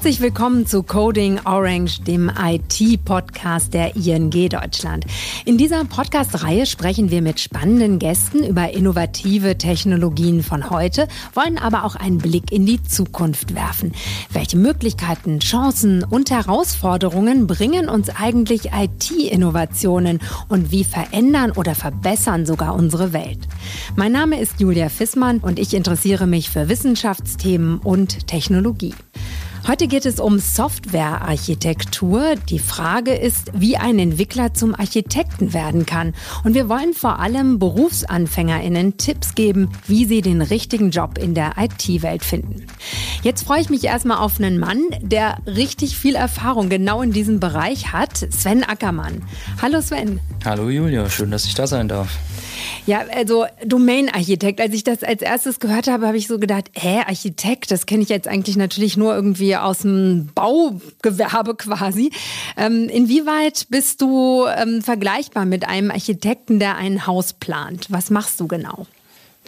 Herzlich willkommen zu Coding Orange, dem IT-Podcast der ING Deutschland. In dieser Podcast-Reihe sprechen wir mit spannenden Gästen über innovative Technologien von heute, wollen aber auch einen Blick in die Zukunft werfen. Welche Möglichkeiten, Chancen und Herausforderungen bringen uns eigentlich IT-Innovationen und wie verändern oder verbessern sogar unsere Welt? Mein Name ist Julia Fissmann und ich interessiere mich für Wissenschaftsthemen und Technologie. Heute geht es um Softwarearchitektur. Die Frage ist, wie ein Entwickler zum Architekten werden kann. Und wir wollen vor allem Berufsanfängerinnen Tipps geben, wie sie den richtigen Job in der IT-Welt finden. Jetzt freue ich mich erstmal auf einen Mann, der richtig viel Erfahrung genau in diesem Bereich hat, Sven Ackermann. Hallo Sven. Hallo Julia, schön, dass ich da sein darf. Ja, also Domain-Architekt. Als ich das als erstes gehört habe, habe ich so gedacht, hä, Architekt, das kenne ich jetzt eigentlich natürlich nur irgendwie aus dem Baugewerbe quasi. Ähm, inwieweit bist du ähm, vergleichbar mit einem Architekten, der ein Haus plant? Was machst du genau?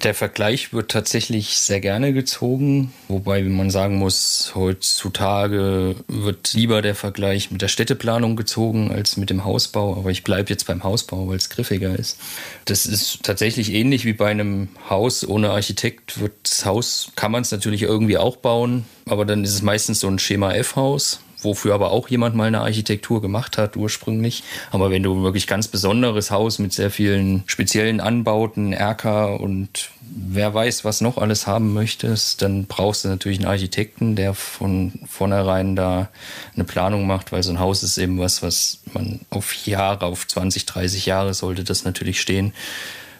Der Vergleich wird tatsächlich sehr gerne gezogen, wobei man sagen muss, heutzutage wird lieber der Vergleich mit der Städteplanung gezogen als mit dem Hausbau. Aber ich bleibe jetzt beim Hausbau, weil es griffiger ist. Das ist tatsächlich ähnlich wie bei einem Haus ohne Architekt. Wird das Haus kann man es natürlich irgendwie auch bauen, aber dann ist es meistens so ein Schema F-Haus wofür aber auch jemand mal eine Architektur gemacht hat ursprünglich. Aber wenn du wirklich ganz besonderes Haus mit sehr vielen speziellen Anbauten, Erker und wer weiß, was noch alles haben möchtest, dann brauchst du natürlich einen Architekten, der von vornherein da eine Planung macht, weil so ein Haus ist eben was, was man auf Jahre, auf 20, 30 Jahre sollte das natürlich stehen.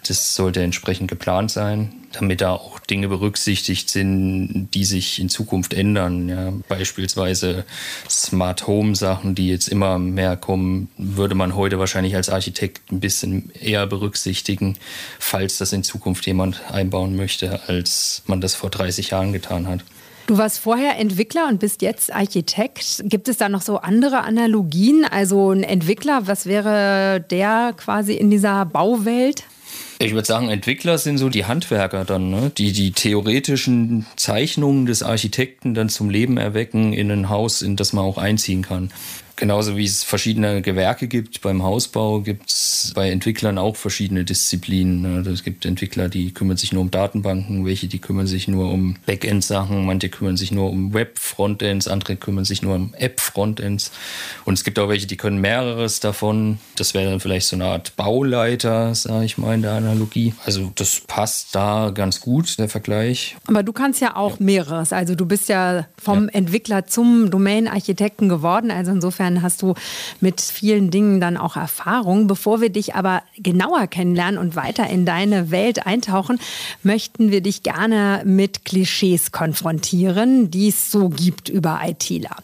Das sollte entsprechend geplant sein, damit da auch Dinge berücksichtigt sind, die sich in Zukunft ändern. Ja, beispielsweise Smart Home Sachen, die jetzt immer mehr kommen, würde man heute wahrscheinlich als Architekt ein bisschen eher berücksichtigen, falls das in Zukunft jemand einbauen möchte, als man das vor 30 Jahren getan hat. Du warst vorher Entwickler und bist jetzt Architekt. Gibt es da noch so andere Analogien? Also ein Entwickler, was wäre der quasi in dieser Bauwelt? Ich würde sagen, Entwickler sind so die Handwerker dann, ne? die die theoretischen Zeichnungen des Architekten dann zum Leben erwecken in ein Haus, in das man auch einziehen kann. Genauso wie es verschiedene Gewerke gibt beim Hausbau, gibt es bei Entwicklern auch verschiedene Disziplinen. Ne? Es gibt Entwickler, die kümmern sich nur um Datenbanken, welche die kümmern sich nur um Backend-Sachen, manche kümmern sich nur um Web-Frontends, andere kümmern sich nur um App-Frontends. Und es gibt auch welche, die können mehreres davon. Das wäre dann vielleicht so eine Art Bauleiter, sage ich mal in der Analogie. Also das passt da ganz gut, der Vergleich. Aber du kannst ja auch ja. mehreres. Also du bist ja vom ja. Entwickler zum Domain-Architekten geworden. Also insofern Insofern hast du mit vielen Dingen dann auch Erfahrung. Bevor wir dich aber genauer kennenlernen und weiter in deine Welt eintauchen, möchten wir dich gerne mit Klischees konfrontieren, die es so gibt über ITler.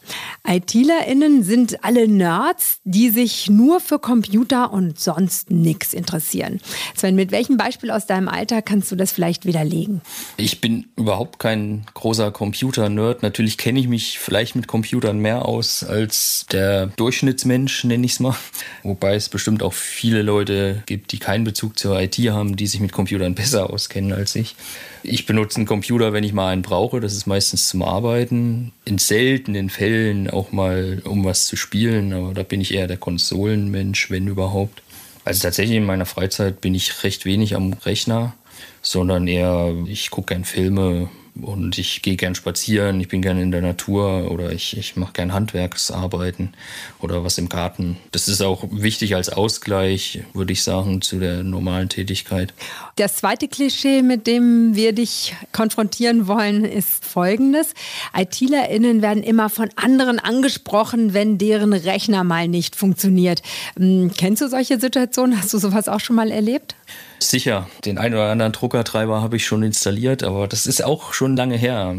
ITlerInnen sind alle Nerds, die sich nur für Computer und sonst nichts interessieren. Sven, mit welchem Beispiel aus deinem Alter kannst du das vielleicht widerlegen? Ich bin überhaupt kein großer Computer-Nerd. Natürlich kenne ich mich vielleicht mit Computern mehr aus als der Durchschnittsmensch, nenne ich es mal. Wobei es bestimmt auch viele Leute gibt, die keinen Bezug zur IT haben, die sich mit Computern besser auskennen als ich. Ich benutze einen Computer, wenn ich mal einen brauche. Das ist meistens zum Arbeiten. In seltenen Fällen auch mal, um was zu spielen. Aber da bin ich eher der Konsolenmensch, wenn überhaupt. Also tatsächlich in meiner Freizeit bin ich recht wenig am Rechner, sondern eher, ich gucke gern Filme, und ich gehe gern spazieren, ich bin gern in der Natur oder ich, ich mache gern Handwerksarbeiten oder was im Garten. Das ist auch wichtig als Ausgleich, würde ich sagen, zu der normalen Tätigkeit. Das zweite Klischee, mit dem wir dich konfrontieren wollen, ist folgendes. ITlerInnen werden immer von anderen angesprochen, wenn deren Rechner mal nicht funktioniert. Hm, kennst du solche Situationen? Hast du sowas auch schon mal erlebt? Sicher, den einen oder anderen Druckertreiber habe ich schon installiert, aber das ist auch schon lange her.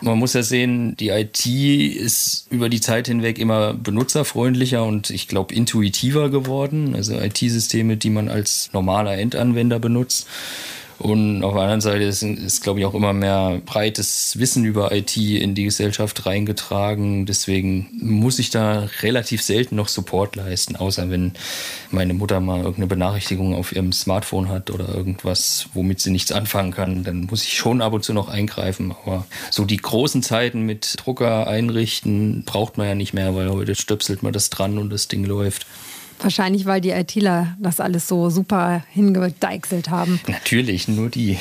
Man muss ja sehen, die IT ist über die Zeit hinweg immer benutzerfreundlicher und ich glaube intuitiver geworden. Also IT-Systeme, die man als normaler Endanwender benutzt. Und auf der anderen Seite ist, ist glaube ich, auch immer mehr breites Wissen über IT in die Gesellschaft reingetragen. Deswegen muss ich da relativ selten noch Support leisten, außer wenn meine Mutter mal irgendeine Benachrichtigung auf ihrem Smartphone hat oder irgendwas, womit sie nichts anfangen kann. Dann muss ich schon ab und zu noch eingreifen. Aber so die großen Zeiten mit Drucker einrichten braucht man ja nicht mehr, weil heute stöpselt man das dran und das Ding läuft. Wahrscheinlich, weil die ITler das alles so super hingedeichselt haben. Natürlich, nur die.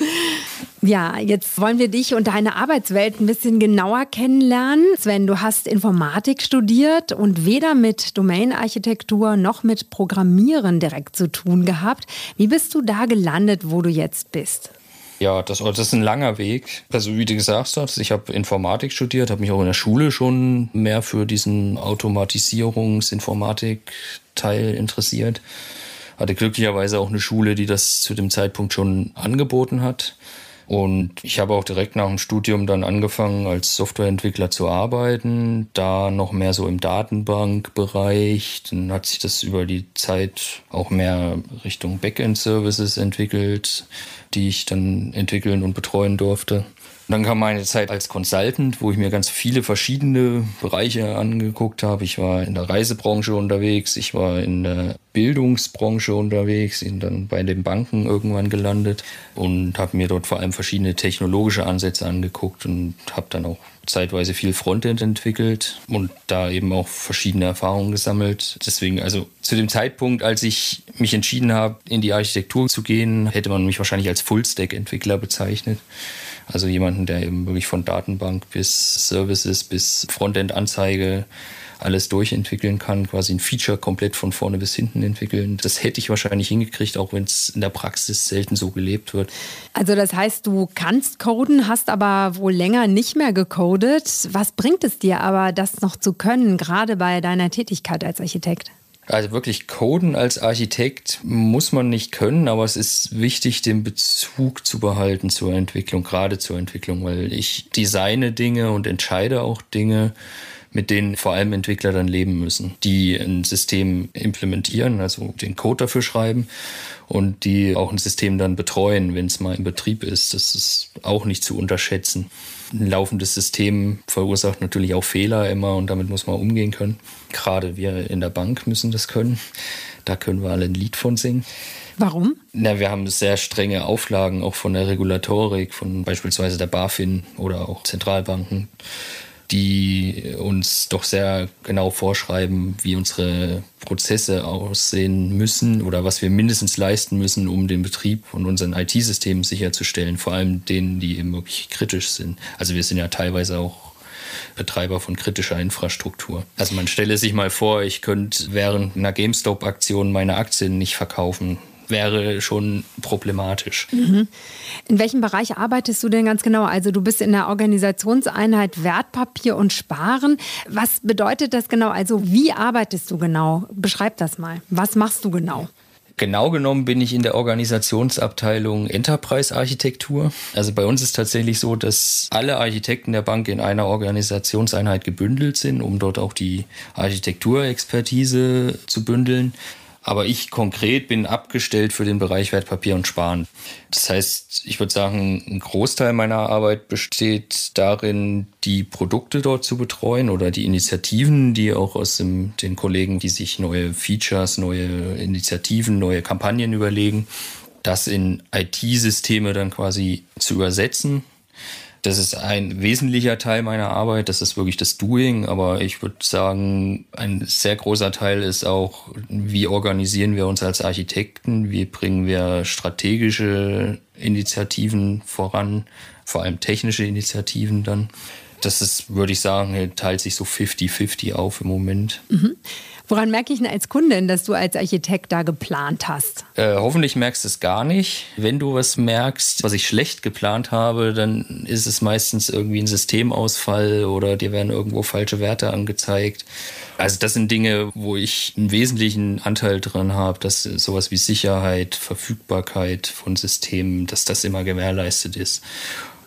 ja, jetzt wollen wir dich und deine Arbeitswelt ein bisschen genauer kennenlernen. Sven, du hast Informatik studiert und weder mit Domain-Architektur noch mit Programmieren direkt zu tun gehabt. Wie bist du da gelandet, wo du jetzt bist? Ja, das, das ist ein langer Weg. Also wie du gesagt hast, ich habe Informatik studiert, habe mich auch in der Schule schon mehr für diesen Automatisierungs-Informatik-Teil interessiert. Hatte glücklicherweise auch eine Schule, die das zu dem Zeitpunkt schon angeboten hat. Und ich habe auch direkt nach dem Studium dann angefangen, als Softwareentwickler zu arbeiten. Da noch mehr so im Datenbankbereich. Dann hat sich das über die Zeit auch mehr Richtung Backend-Services entwickelt, die ich dann entwickeln und betreuen durfte. Dann kam meine Zeit als Consultant, wo ich mir ganz viele verschiedene Bereiche angeguckt habe. Ich war in der Reisebranche unterwegs, ich war in der Bildungsbranche unterwegs, bin dann bei den Banken irgendwann gelandet und habe mir dort vor allem verschiedene technologische Ansätze angeguckt und habe dann auch zeitweise viel Frontend entwickelt und da eben auch verschiedene Erfahrungen gesammelt. Deswegen, also zu dem Zeitpunkt, als ich mich entschieden habe, in die Architektur zu gehen, hätte man mich wahrscheinlich als Full-Stack-Entwickler bezeichnet. Also jemanden, der eben wirklich von Datenbank bis Services bis Frontend-Anzeige alles durchentwickeln kann, quasi ein Feature komplett von vorne bis hinten entwickeln. Das hätte ich wahrscheinlich hingekriegt, auch wenn es in der Praxis selten so gelebt wird. Also das heißt, du kannst coden, hast aber wohl länger nicht mehr gecodet. Was bringt es dir aber, das noch zu können, gerade bei deiner Tätigkeit als Architekt? Also wirklich coden als Architekt muss man nicht können, aber es ist wichtig, den Bezug zu behalten zur Entwicklung, gerade zur Entwicklung, weil ich designe Dinge und entscheide auch Dinge, mit denen vor allem Entwickler dann leben müssen, die ein System implementieren, also den Code dafür schreiben und die auch ein System dann betreuen, wenn es mal im Betrieb ist. Das ist auch nicht zu unterschätzen. Ein laufendes System verursacht natürlich auch Fehler immer und damit muss man umgehen können. Gerade wir in der Bank müssen das können. Da können wir alle ein Lied von singen. Warum? Na, wir haben sehr strenge Auflagen auch von der Regulatorik, von beispielsweise der BaFin oder auch Zentralbanken die uns doch sehr genau vorschreiben, wie unsere Prozesse aussehen müssen oder was wir mindestens leisten müssen, um den Betrieb von unseren IT-Systemen sicherzustellen, vor allem denen, die eben wirklich kritisch sind. Also wir sind ja teilweise auch Betreiber von kritischer Infrastruktur. Also man stelle sich mal vor, ich könnte während einer GameStop-Aktion meine Aktien nicht verkaufen wäre schon problematisch. Mhm. In welchem Bereich arbeitest du denn ganz genau? Also du bist in der Organisationseinheit Wertpapier und Sparen. Was bedeutet das genau? Also wie arbeitest du genau? Beschreib das mal. Was machst du genau? Genau genommen bin ich in der Organisationsabteilung Enterprise Architektur. Also bei uns ist tatsächlich so, dass alle Architekten der Bank in einer Organisationseinheit gebündelt sind, um dort auch die Architekturexpertise zu bündeln. Aber ich konkret bin abgestellt für den Bereich Wertpapier und Sparen. Das heißt, ich würde sagen, ein Großteil meiner Arbeit besteht darin, die Produkte dort zu betreuen oder die Initiativen, die auch aus dem, den Kollegen, die sich neue Features, neue Initiativen, neue Kampagnen überlegen, das in IT-Systeme dann quasi zu übersetzen das ist ein wesentlicher Teil meiner Arbeit, das ist wirklich das Doing, aber ich würde sagen, ein sehr großer Teil ist auch, wie organisieren wir uns als Architekten, wie bringen wir strategische Initiativen voran, vor allem technische Initiativen dann. Das ist, würde ich sagen, teilt sich so 50-50 auf im Moment. Mhm. Woran merke ich denn als Kundin, dass du als Architekt da geplant hast? Äh, hoffentlich merkst du es gar nicht. Wenn du was merkst, was ich schlecht geplant habe, dann ist es meistens irgendwie ein Systemausfall oder dir werden irgendwo falsche Werte angezeigt. Also das sind Dinge, wo ich einen wesentlichen Anteil dran habe, dass sowas wie Sicherheit, Verfügbarkeit von Systemen, dass das immer gewährleistet ist.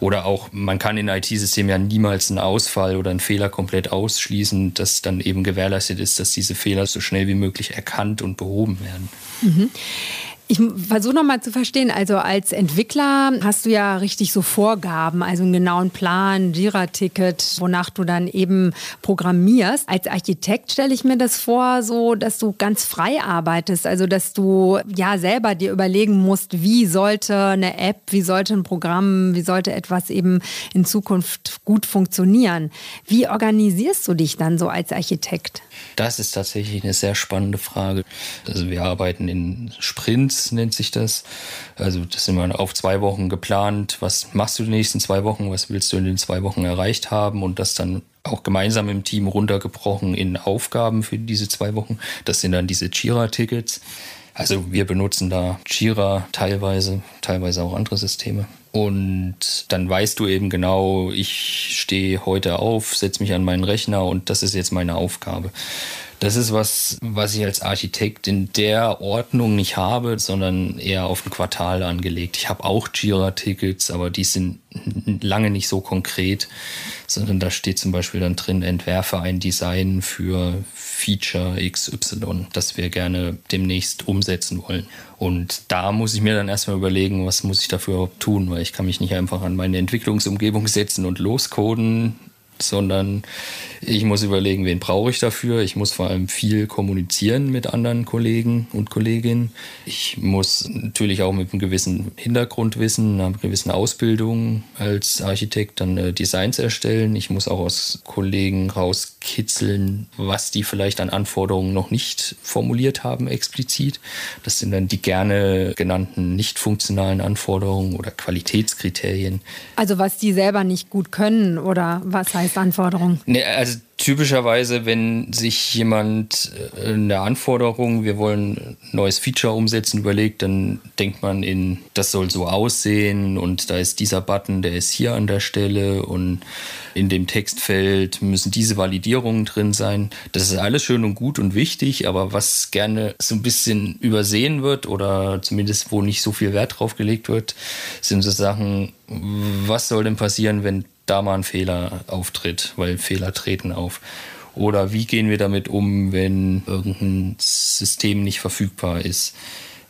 Oder auch, man kann in IT-Systemen ja niemals einen Ausfall oder einen Fehler komplett ausschließen, dass dann eben gewährleistet ist, dass diese Fehler so schnell wie möglich erkannt und behoben werden. Mhm. Ich versuche nochmal zu verstehen, also als Entwickler hast du ja richtig so Vorgaben, also einen genauen Plan, Jira-Ticket, wonach du dann eben programmierst. Als Architekt stelle ich mir das vor, so, dass du ganz frei arbeitest, also dass du ja selber dir überlegen musst, wie sollte eine App, wie sollte ein Programm, wie sollte etwas eben in Zukunft gut funktionieren. Wie organisierst du dich dann so als Architekt? Das ist tatsächlich eine sehr spannende Frage. Also wir arbeiten in Sprints, nennt sich das. Also das sind wir auf zwei Wochen geplant. Was machst du die nächsten zwei Wochen? Was willst du in den zwei Wochen erreicht haben? Und das dann auch gemeinsam im Team runtergebrochen in Aufgaben für diese zwei Wochen. Das sind dann diese Jira-Tickets. Also wir benutzen da Jira teilweise, teilweise auch andere Systeme. Und dann weißt du eben genau, ich stehe heute auf, setze mich an meinen Rechner und das ist jetzt meine Aufgabe. Das ist was, was ich als Architekt in der Ordnung nicht habe, sondern eher auf ein Quartal angelegt. Ich habe auch Jira-Tickets, aber die sind lange nicht so konkret, sondern da steht zum Beispiel dann drin, entwerfe ein Design für Feature XY, das wir gerne demnächst umsetzen wollen. Und da muss ich mir dann erstmal überlegen, was muss ich dafür überhaupt tun, weil ich kann mich nicht einfach an meine Entwicklungsumgebung setzen und loscoden sondern ich muss überlegen, wen brauche ich dafür. Ich muss vor allem viel kommunizieren mit anderen Kollegen und Kolleginnen. Ich muss natürlich auch mit einem gewissen Hintergrundwissen, einer gewissen Ausbildung als Architekt dann äh, Designs erstellen. Ich muss auch aus Kollegen rauskitzeln, was die vielleicht an Anforderungen noch nicht formuliert haben explizit. Das sind dann die gerne genannten nicht funktionalen Anforderungen oder Qualitätskriterien. Also was die selber nicht gut können oder was heißt Anforderungen? Nee, also typischerweise, wenn sich jemand äh, eine Anforderung, wir wollen ein neues Feature umsetzen, überlegt, dann denkt man in, das soll so aussehen und da ist dieser Button, der ist hier an der Stelle und in dem Textfeld müssen diese Validierungen drin sein. Das ist alles schön und gut und wichtig, aber was gerne so ein bisschen übersehen wird oder zumindest wo nicht so viel Wert drauf gelegt wird, sind so Sachen, was soll denn passieren, wenn da mal ein Fehler auftritt, weil Fehler treten auf. Oder wie gehen wir damit um, wenn irgendein System nicht verfügbar ist?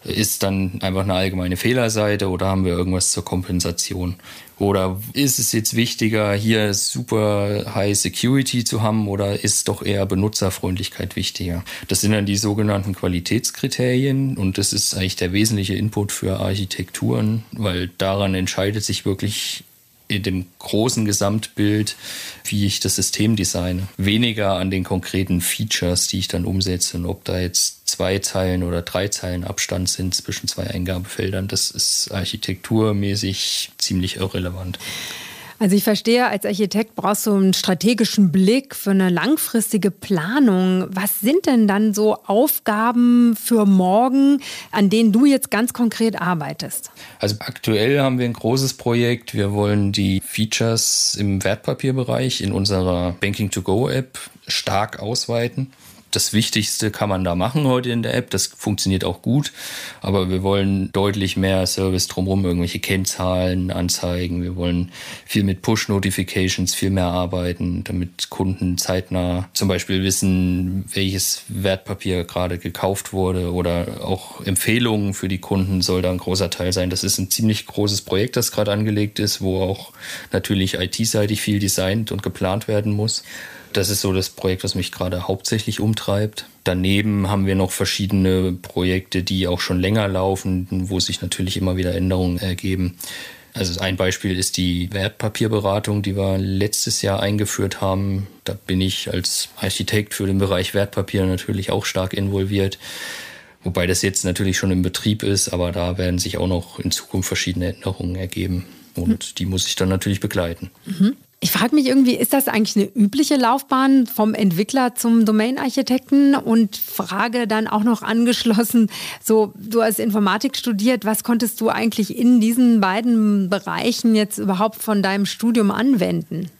Ist dann einfach eine allgemeine Fehlerseite oder haben wir irgendwas zur Kompensation? Oder ist es jetzt wichtiger, hier super High Security zu haben oder ist doch eher Benutzerfreundlichkeit wichtiger? Das sind dann die sogenannten Qualitätskriterien und das ist eigentlich der wesentliche Input für Architekturen, weil daran entscheidet sich wirklich in dem großen Gesamtbild, wie ich das System designe. Weniger an den konkreten Features, die ich dann umsetze und ob da jetzt zwei Zeilen oder drei Zeilen Abstand sind zwischen zwei Eingabefeldern, das ist architekturmäßig ziemlich irrelevant. Also ich verstehe, als Architekt brauchst du einen strategischen Blick für eine langfristige Planung. Was sind denn dann so Aufgaben für morgen, an denen du jetzt ganz konkret arbeitest? Also aktuell haben wir ein großes Projekt. Wir wollen die Features im Wertpapierbereich in unserer Banking-to-Go-App stark ausweiten das Wichtigste kann man da machen heute in der App. Das funktioniert auch gut. Aber wir wollen deutlich mehr Service drumherum, irgendwelche Kennzahlen anzeigen. Wir wollen viel mit Push-Notifications, viel mehr arbeiten, damit Kunden zeitnah zum Beispiel wissen, welches Wertpapier gerade gekauft wurde oder auch Empfehlungen für die Kunden soll da ein großer Teil sein. Das ist ein ziemlich großes Projekt, das gerade angelegt ist, wo auch natürlich IT-seitig viel designt und geplant werden muss. Das ist so das Projekt, was mich gerade hauptsächlich umtreibt. Daneben haben wir noch verschiedene Projekte, die auch schon länger laufen, wo sich natürlich immer wieder Änderungen ergeben. Also ein Beispiel ist die Wertpapierberatung, die wir letztes Jahr eingeführt haben. Da bin ich als Architekt für den Bereich Wertpapier natürlich auch stark involviert. Wobei das jetzt natürlich schon im Betrieb ist, aber da werden sich auch noch in Zukunft verschiedene Änderungen ergeben. Und die muss ich dann natürlich begleiten. Mhm. Ich frage mich irgendwie, ist das eigentlich eine übliche Laufbahn vom Entwickler zum Domain-Architekten? Und frage dann auch noch angeschlossen, so, du hast Informatik studiert, was konntest du eigentlich in diesen beiden Bereichen jetzt überhaupt von deinem Studium anwenden?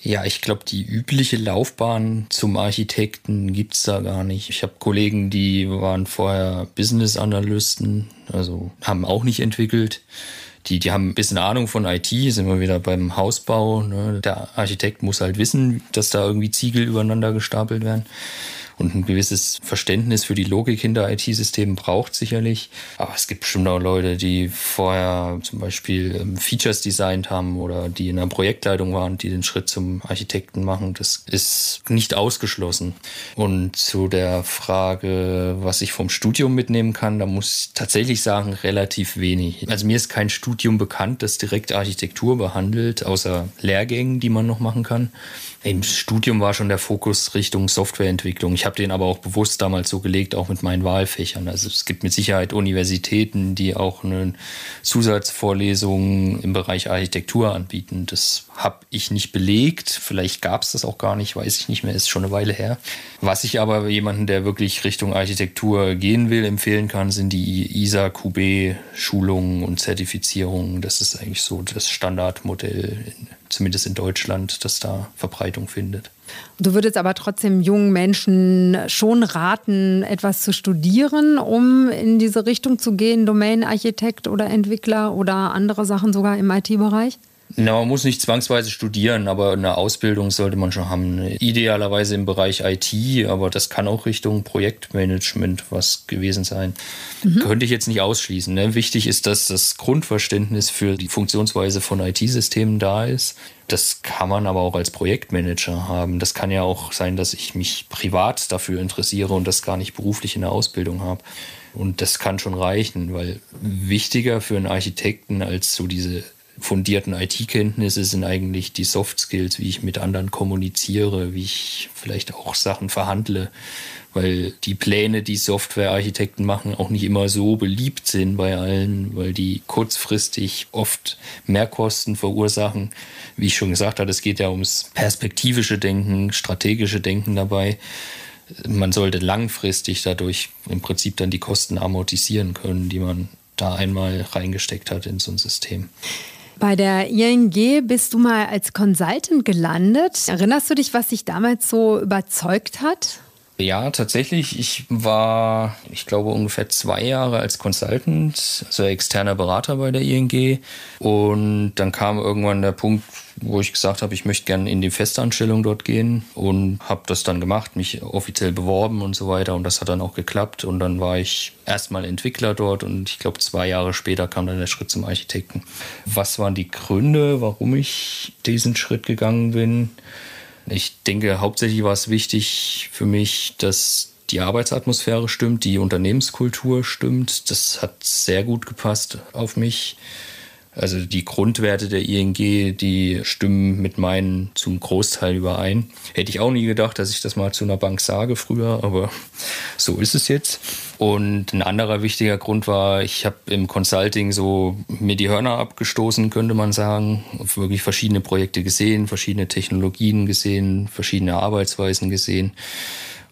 Ja, ich glaube, die übliche Laufbahn zum Architekten gibt es da gar nicht. Ich habe Kollegen, die waren vorher Business-Analysten, also haben auch nicht entwickelt die, die haben ein bisschen Ahnung von IT, sind wir wieder beim Hausbau. Ne? Der Architekt muss halt wissen, dass da irgendwie Ziegel übereinander gestapelt werden. Und ein gewisses Verständnis für die Logik hinter IT-Systemen braucht sicherlich. Aber es gibt bestimmt auch Leute, die vorher zum Beispiel ähm, Features designt haben oder die in einer Projektleitung waren, die den Schritt zum Architekten machen. Das ist nicht ausgeschlossen. Und zu der Frage, was ich vom Studium mitnehmen kann, da muss ich tatsächlich sagen, relativ wenig. Also mir ist kein Studium bekannt, das direkt Architektur behandelt, außer Lehrgängen, die man noch machen kann. Im Studium war schon der Fokus Richtung Softwareentwicklung. Ich habe den aber auch bewusst damals so gelegt, auch mit meinen Wahlfächern. Also es gibt mit Sicherheit Universitäten, die auch eine Zusatzvorlesung im Bereich Architektur anbieten. Das habe ich nicht belegt. Vielleicht gab es das auch gar nicht, weiß ich nicht mehr, ist schon eine Weile her. Was ich aber jemanden, der wirklich Richtung Architektur gehen will, empfehlen kann, sind die ISA QB Schulungen und Zertifizierungen. Das ist eigentlich so das Standardmodell zumindest in Deutschland, das da Verbreitung findet. Du würdest aber trotzdem jungen Menschen schon raten, etwas zu studieren, um in diese Richtung zu gehen, Domain-Architekt oder Entwickler oder andere Sachen sogar im IT-Bereich? Na, man muss nicht zwangsweise studieren, aber eine Ausbildung sollte man schon haben. Idealerweise im Bereich IT, aber das kann auch Richtung Projektmanagement was gewesen sein. Mhm. Könnte ich jetzt nicht ausschließen. Ne? Wichtig ist, dass das Grundverständnis für die Funktionsweise von IT-Systemen da ist. Das kann man aber auch als Projektmanager haben. Das kann ja auch sein, dass ich mich privat dafür interessiere und das gar nicht beruflich in der Ausbildung habe. Und das kann schon reichen, weil wichtiger für einen Architekten als so diese fundierten IT-Kenntnisse sind eigentlich die Soft Skills, wie ich mit anderen kommuniziere, wie ich vielleicht auch Sachen verhandle, weil die Pläne, die Softwarearchitekten machen, auch nicht immer so beliebt sind bei allen, weil die kurzfristig oft Mehrkosten verursachen. Wie ich schon gesagt habe, es geht ja ums perspektivische Denken, strategische Denken dabei. Man sollte langfristig dadurch im Prinzip dann die Kosten amortisieren können, die man da einmal reingesteckt hat in so ein System. Bei der ING bist du mal als Consultant gelandet. Erinnerst du dich, was dich damals so überzeugt hat? Ja, tatsächlich. Ich war, ich glaube, ungefähr zwei Jahre als Consultant, also externer Berater bei der ING. Und dann kam irgendwann der Punkt, wo ich gesagt habe, ich möchte gerne in die Festanstellung dort gehen und habe das dann gemacht, mich offiziell beworben und so weiter. Und das hat dann auch geklappt. Und dann war ich erstmal Entwickler dort und ich glaube, zwei Jahre später kam dann der Schritt zum Architekten. Was waren die Gründe, warum ich diesen Schritt gegangen bin? Ich denke, hauptsächlich war es wichtig für mich, dass die Arbeitsatmosphäre stimmt, die Unternehmenskultur stimmt. Das hat sehr gut gepasst auf mich. Also die Grundwerte der ING, die stimmen mit meinen zum Großteil überein. Hätte ich auch nie gedacht, dass ich das mal zu einer Bank sage früher, aber so ist es jetzt. Und ein anderer wichtiger Grund war, ich habe im Consulting so mir die Hörner abgestoßen, könnte man sagen. Wirklich verschiedene Projekte gesehen, verschiedene Technologien gesehen, verschiedene Arbeitsweisen gesehen.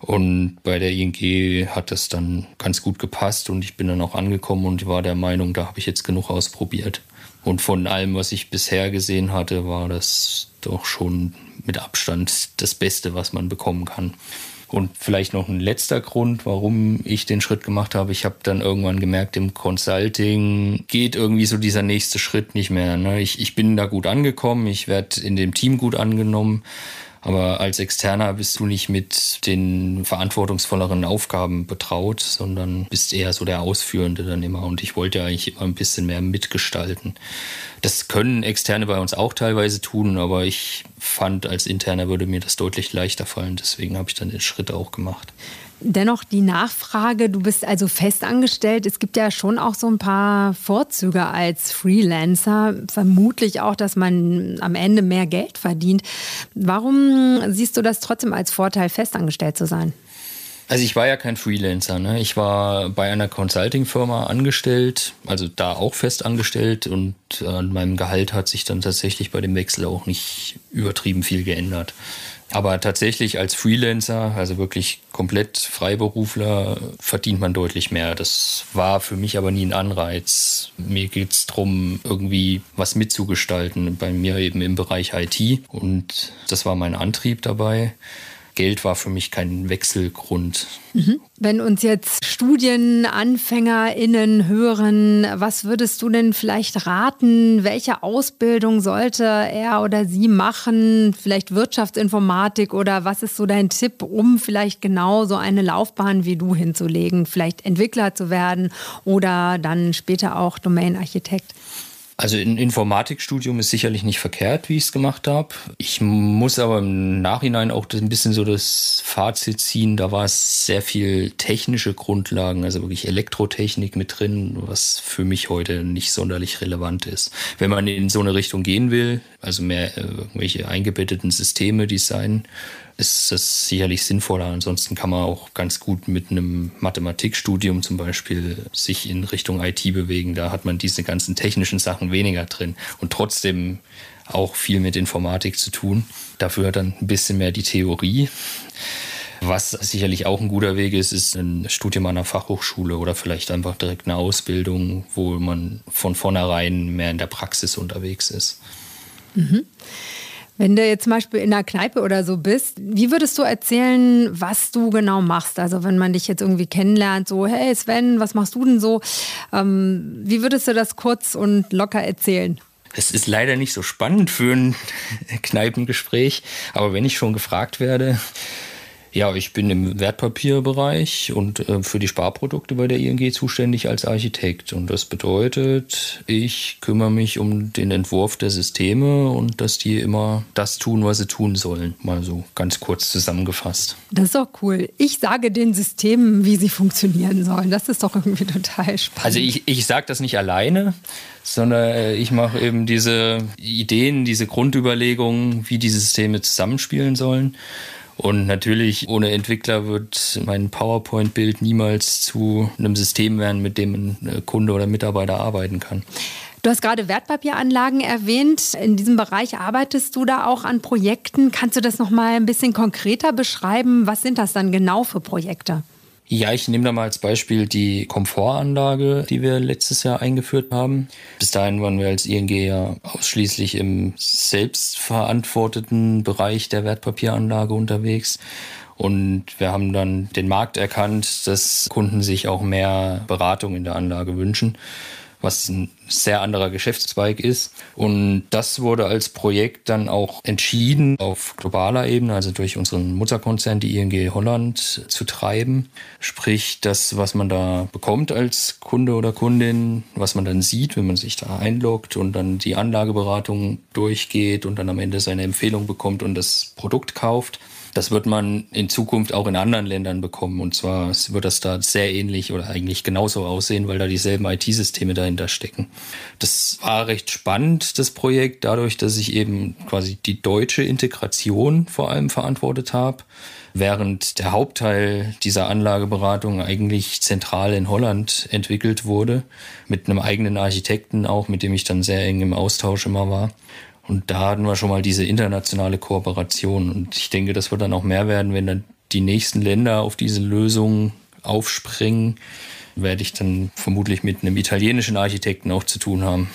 Und bei der ING hat das dann ganz gut gepasst und ich bin dann auch angekommen und war der Meinung, da habe ich jetzt genug ausprobiert. Und von allem, was ich bisher gesehen hatte, war das doch schon mit Abstand das Beste, was man bekommen kann. Und vielleicht noch ein letzter Grund, warum ich den Schritt gemacht habe. Ich habe dann irgendwann gemerkt, im Consulting geht irgendwie so dieser nächste Schritt nicht mehr. Ne? Ich, ich bin da gut angekommen, ich werde in dem Team gut angenommen. Aber als Externer bist du nicht mit den verantwortungsvolleren Aufgaben betraut, sondern bist eher so der Ausführende dann immer. Und ich wollte eigentlich immer ein bisschen mehr mitgestalten. Das können Externe bei uns auch teilweise tun, aber ich fand, als Interner würde mir das deutlich leichter fallen. Deswegen habe ich dann den Schritt auch gemacht. Dennoch die Nachfrage, du bist also festangestellt. Es gibt ja schon auch so ein paar Vorzüge als Freelancer. Vermutlich auch, dass man am Ende mehr Geld verdient. Warum siehst du das trotzdem als Vorteil, festangestellt zu sein? Also ich war ja kein Freelancer. Ne? Ich war bei einer Consulting-Firma angestellt, also da auch fest angestellt und an meinem Gehalt hat sich dann tatsächlich bei dem Wechsel auch nicht übertrieben viel geändert. Aber tatsächlich als Freelancer, also wirklich komplett Freiberufler, verdient man deutlich mehr. Das war für mich aber nie ein Anreiz. Mir geht es darum, irgendwie was mitzugestalten. Bei mir eben im Bereich IT. Und das war mein Antrieb dabei. Geld war für mich kein Wechselgrund. Mhm. Wenn uns jetzt StudienanfängerInnen hören, was würdest du denn vielleicht raten? Welche Ausbildung sollte er oder sie machen? Vielleicht Wirtschaftsinformatik oder was ist so dein Tipp, um vielleicht genau so eine Laufbahn wie du hinzulegen? Vielleicht Entwickler zu werden oder dann später auch Domain-Architekt? Also ein Informatikstudium ist sicherlich nicht verkehrt, wie ich es gemacht habe. Ich muss aber im Nachhinein auch ein bisschen so das Fazit ziehen. Da war es sehr viel technische Grundlagen, also wirklich Elektrotechnik mit drin, was für mich heute nicht sonderlich relevant ist. Wenn man in so eine Richtung gehen will, also mehr äh, irgendwelche eingebetteten Systeme designen, ist das sicherlich sinnvoller. Ansonsten kann man auch ganz gut mit einem Mathematikstudium zum Beispiel sich in Richtung IT bewegen. Da hat man diese ganzen technischen Sachen weniger drin und trotzdem auch viel mit Informatik zu tun. Dafür dann ein bisschen mehr die Theorie. Was sicherlich auch ein guter Weg ist, ist ein Studium an einer Fachhochschule oder vielleicht einfach direkt eine Ausbildung, wo man von vornherein mehr in der Praxis unterwegs ist. Mhm. Wenn du jetzt zum Beispiel in einer Kneipe oder so bist, wie würdest du erzählen, was du genau machst? Also wenn man dich jetzt irgendwie kennenlernt, so, hey Sven, was machst du denn so? Ähm, wie würdest du das kurz und locker erzählen? Es ist leider nicht so spannend für ein Kneipengespräch, aber wenn ich schon gefragt werde, ja, ich bin im Wertpapierbereich und äh, für die Sparprodukte bei der ING zuständig als Architekt. Und das bedeutet, ich kümmere mich um den Entwurf der Systeme und dass die immer das tun, was sie tun sollen. Mal so ganz kurz zusammengefasst. Das ist doch cool. Ich sage den Systemen, wie sie funktionieren sollen. Das ist doch irgendwie total spannend. Also ich, ich sage das nicht alleine, sondern äh, ich mache eben diese Ideen, diese Grundüberlegungen, wie diese Systeme zusammenspielen sollen. Und natürlich, ohne Entwickler wird mein PowerPoint-Bild niemals zu einem System werden, mit dem ein Kunde oder Mitarbeiter arbeiten kann. Du hast gerade Wertpapieranlagen erwähnt. In diesem Bereich arbeitest du da auch an Projekten. Kannst du das noch mal ein bisschen konkreter beschreiben? Was sind das dann genau für Projekte? Ja, ich nehme da mal als Beispiel die Komfortanlage, die wir letztes Jahr eingeführt haben. Bis dahin waren wir als ING ja ausschließlich im selbstverantworteten Bereich der Wertpapieranlage unterwegs. Und wir haben dann den Markt erkannt, dass Kunden sich auch mehr Beratung in der Anlage wünschen was ein sehr anderer Geschäftszweig ist. Und das wurde als Projekt dann auch entschieden, auf globaler Ebene, also durch unseren Mutterkonzern, die ING Holland, zu treiben. Sprich, das, was man da bekommt als Kunde oder Kundin, was man dann sieht, wenn man sich da einloggt und dann die Anlageberatung durchgeht und dann am Ende seine Empfehlung bekommt und das Produkt kauft das wird man in Zukunft auch in anderen Ländern bekommen. Und zwar wird das da sehr ähnlich oder eigentlich genauso aussehen, weil da dieselben IT-Systeme dahinter stecken. Das war recht spannend, das Projekt, dadurch, dass ich eben quasi die deutsche Integration vor allem verantwortet habe während der Hauptteil dieser Anlageberatung eigentlich zentral in Holland entwickelt wurde, mit einem eigenen Architekten auch, mit dem ich dann sehr eng im Austausch immer war. Und da hatten wir schon mal diese internationale Kooperation. Und ich denke, das wird dann auch mehr werden, wenn dann die nächsten Länder auf diese Lösung aufspringen, werde ich dann vermutlich mit einem italienischen Architekten auch zu tun haben.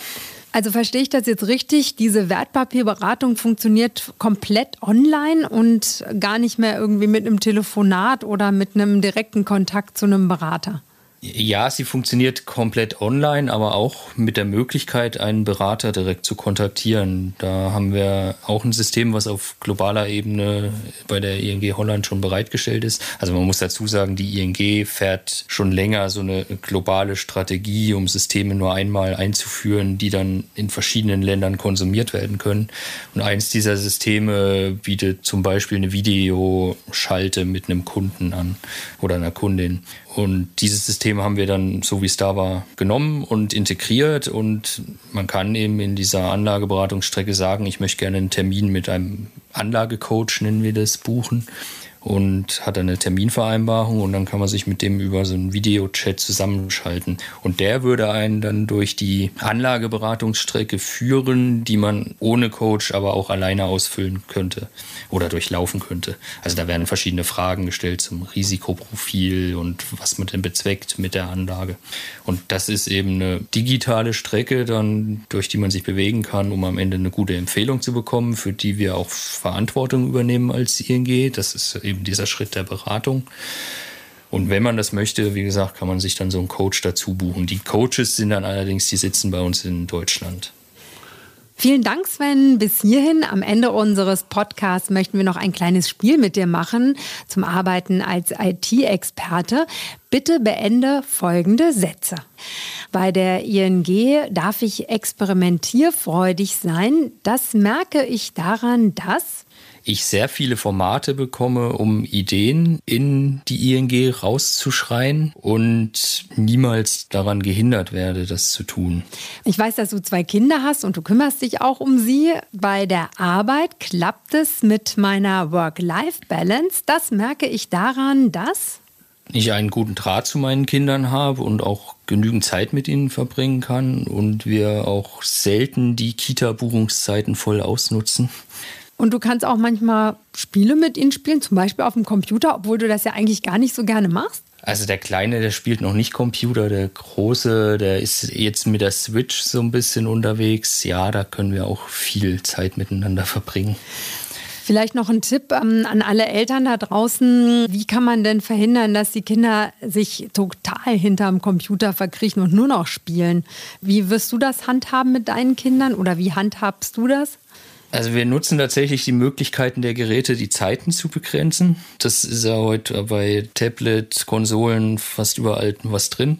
Also verstehe ich das jetzt richtig? Diese Wertpapierberatung funktioniert komplett online und gar nicht mehr irgendwie mit einem Telefonat oder mit einem direkten Kontakt zu einem Berater? Ja, sie funktioniert komplett online, aber auch mit der Möglichkeit, einen Berater direkt zu kontaktieren. Da haben wir auch ein System, was auf globaler Ebene bei der ING Holland schon bereitgestellt ist. Also man muss dazu sagen, die ING fährt schon länger so eine globale Strategie, um Systeme nur einmal einzuführen, die dann in verschiedenen Ländern konsumiert werden können. Und eins dieser Systeme bietet zum Beispiel eine Videoschalte mit einem Kunden an oder einer Kundin. Und dieses System haben wir dann, so wie es da war, genommen und integriert. Und man kann eben in dieser Anlageberatungsstrecke sagen, ich möchte gerne einen Termin mit einem Anlagecoach, nennen wir das, buchen und hat eine Terminvereinbarung und dann kann man sich mit dem über so einen Videochat zusammenschalten. Und der würde einen dann durch die Anlageberatungsstrecke führen, die man ohne Coach aber auch alleine ausfüllen könnte oder durchlaufen könnte. Also da werden verschiedene Fragen gestellt zum Risikoprofil und was man denn bezweckt mit der Anlage. Und das ist eben eine digitale Strecke dann, durch die man sich bewegen kann, um am Ende eine gute Empfehlung zu bekommen, für die wir auch Verantwortung übernehmen als ING. Das ist eben dieser Schritt der Beratung. Und wenn man das möchte, wie gesagt, kann man sich dann so einen Coach dazu buchen. Die Coaches sind dann allerdings, die sitzen bei uns in Deutschland. Vielen Dank, Sven. Bis hierhin. Am Ende unseres Podcasts möchten wir noch ein kleines Spiel mit dir machen zum Arbeiten als IT-Experte. Bitte beende folgende Sätze. Bei der ING darf ich experimentierfreudig sein. Das merke ich daran, dass ich sehr viele Formate bekomme, um Ideen in die ING rauszuschreien und niemals daran gehindert werde, das zu tun. Ich weiß, dass du zwei Kinder hast und du kümmerst dich auch um sie. Bei der Arbeit klappt es mit meiner Work-Life-Balance. Das merke ich daran, dass ich einen guten Draht zu meinen Kindern habe und auch genügend Zeit mit ihnen verbringen kann und wir auch selten die Kita-Buchungszeiten voll ausnutzen. Und du kannst auch manchmal Spiele mit ihnen spielen, zum Beispiel auf dem Computer, obwohl du das ja eigentlich gar nicht so gerne machst. Also der Kleine, der spielt noch nicht Computer, der Große, der ist jetzt mit der Switch so ein bisschen unterwegs. Ja, da können wir auch viel Zeit miteinander verbringen. Vielleicht noch ein Tipp ähm, an alle Eltern da draußen. Wie kann man denn verhindern, dass die Kinder sich total hinterm Computer verkriechen und nur noch spielen? Wie wirst du das handhaben mit deinen Kindern oder wie handhabst du das? Also wir nutzen tatsächlich die Möglichkeiten der Geräte, die Zeiten zu begrenzen. Das ist ja heute bei Tablet, Konsolen fast überall was drin.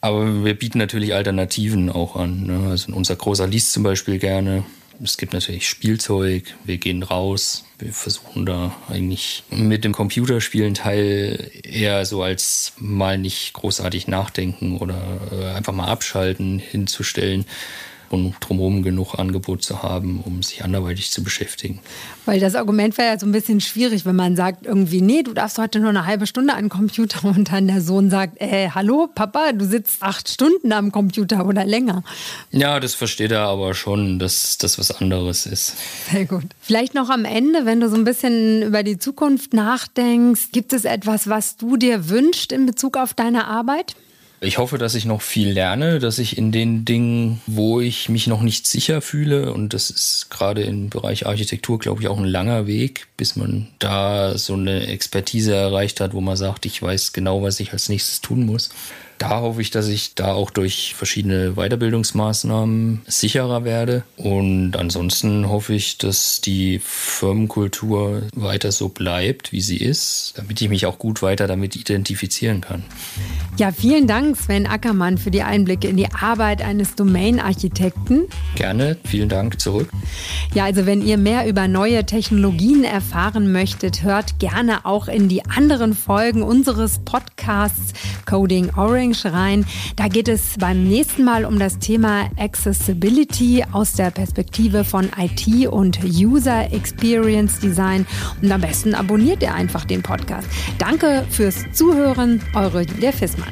Aber wir bieten natürlich Alternativen auch an. Ne? Also unser Großer liest zum Beispiel gerne. Es gibt natürlich Spielzeug, wir gehen raus. Wir versuchen da eigentlich mit dem Computerspielen Teil eher so als mal nicht großartig nachdenken oder äh, einfach mal abschalten hinzustellen und drumherum genug Angebot zu haben, um sich anderweitig zu beschäftigen. Weil das Argument wäre ja so ein bisschen schwierig, wenn man sagt irgendwie, nee, du darfst heute nur eine halbe Stunde an den Computer und dann der Sohn sagt, äh, hallo Papa, du sitzt acht Stunden am Computer oder länger. Ja, das versteht er aber schon, dass das was anderes ist. Sehr gut. Vielleicht noch am Ende, wenn du so ein bisschen über die Zukunft nachdenkst, gibt es etwas, was du dir wünschst in Bezug auf deine Arbeit? Ich hoffe, dass ich noch viel lerne, dass ich in den Dingen, wo ich mich noch nicht sicher fühle, und das ist gerade im Bereich Architektur, glaube ich, auch ein langer Weg, bis man da so eine Expertise erreicht hat, wo man sagt, ich weiß genau, was ich als nächstes tun muss da hoffe ich, dass ich da auch durch verschiedene Weiterbildungsmaßnahmen sicherer werde. Und ansonsten hoffe ich, dass die Firmenkultur weiter so bleibt, wie sie ist, damit ich mich auch gut weiter damit identifizieren kann. Ja, vielen Dank, Sven Ackermann, für die Einblicke in die Arbeit eines Domain-Architekten. Gerne, vielen Dank zurück. Ja, also wenn ihr mehr über neue Technologien erfahren möchtet, hört gerne auch in die anderen Folgen unseres Podcasts Coding Orange Orange rein. Da geht es beim nächsten Mal um das Thema Accessibility aus der Perspektive von IT und User Experience Design. Und am besten abonniert ihr einfach den Podcast. Danke fürs Zuhören, eure Julia Fissmann.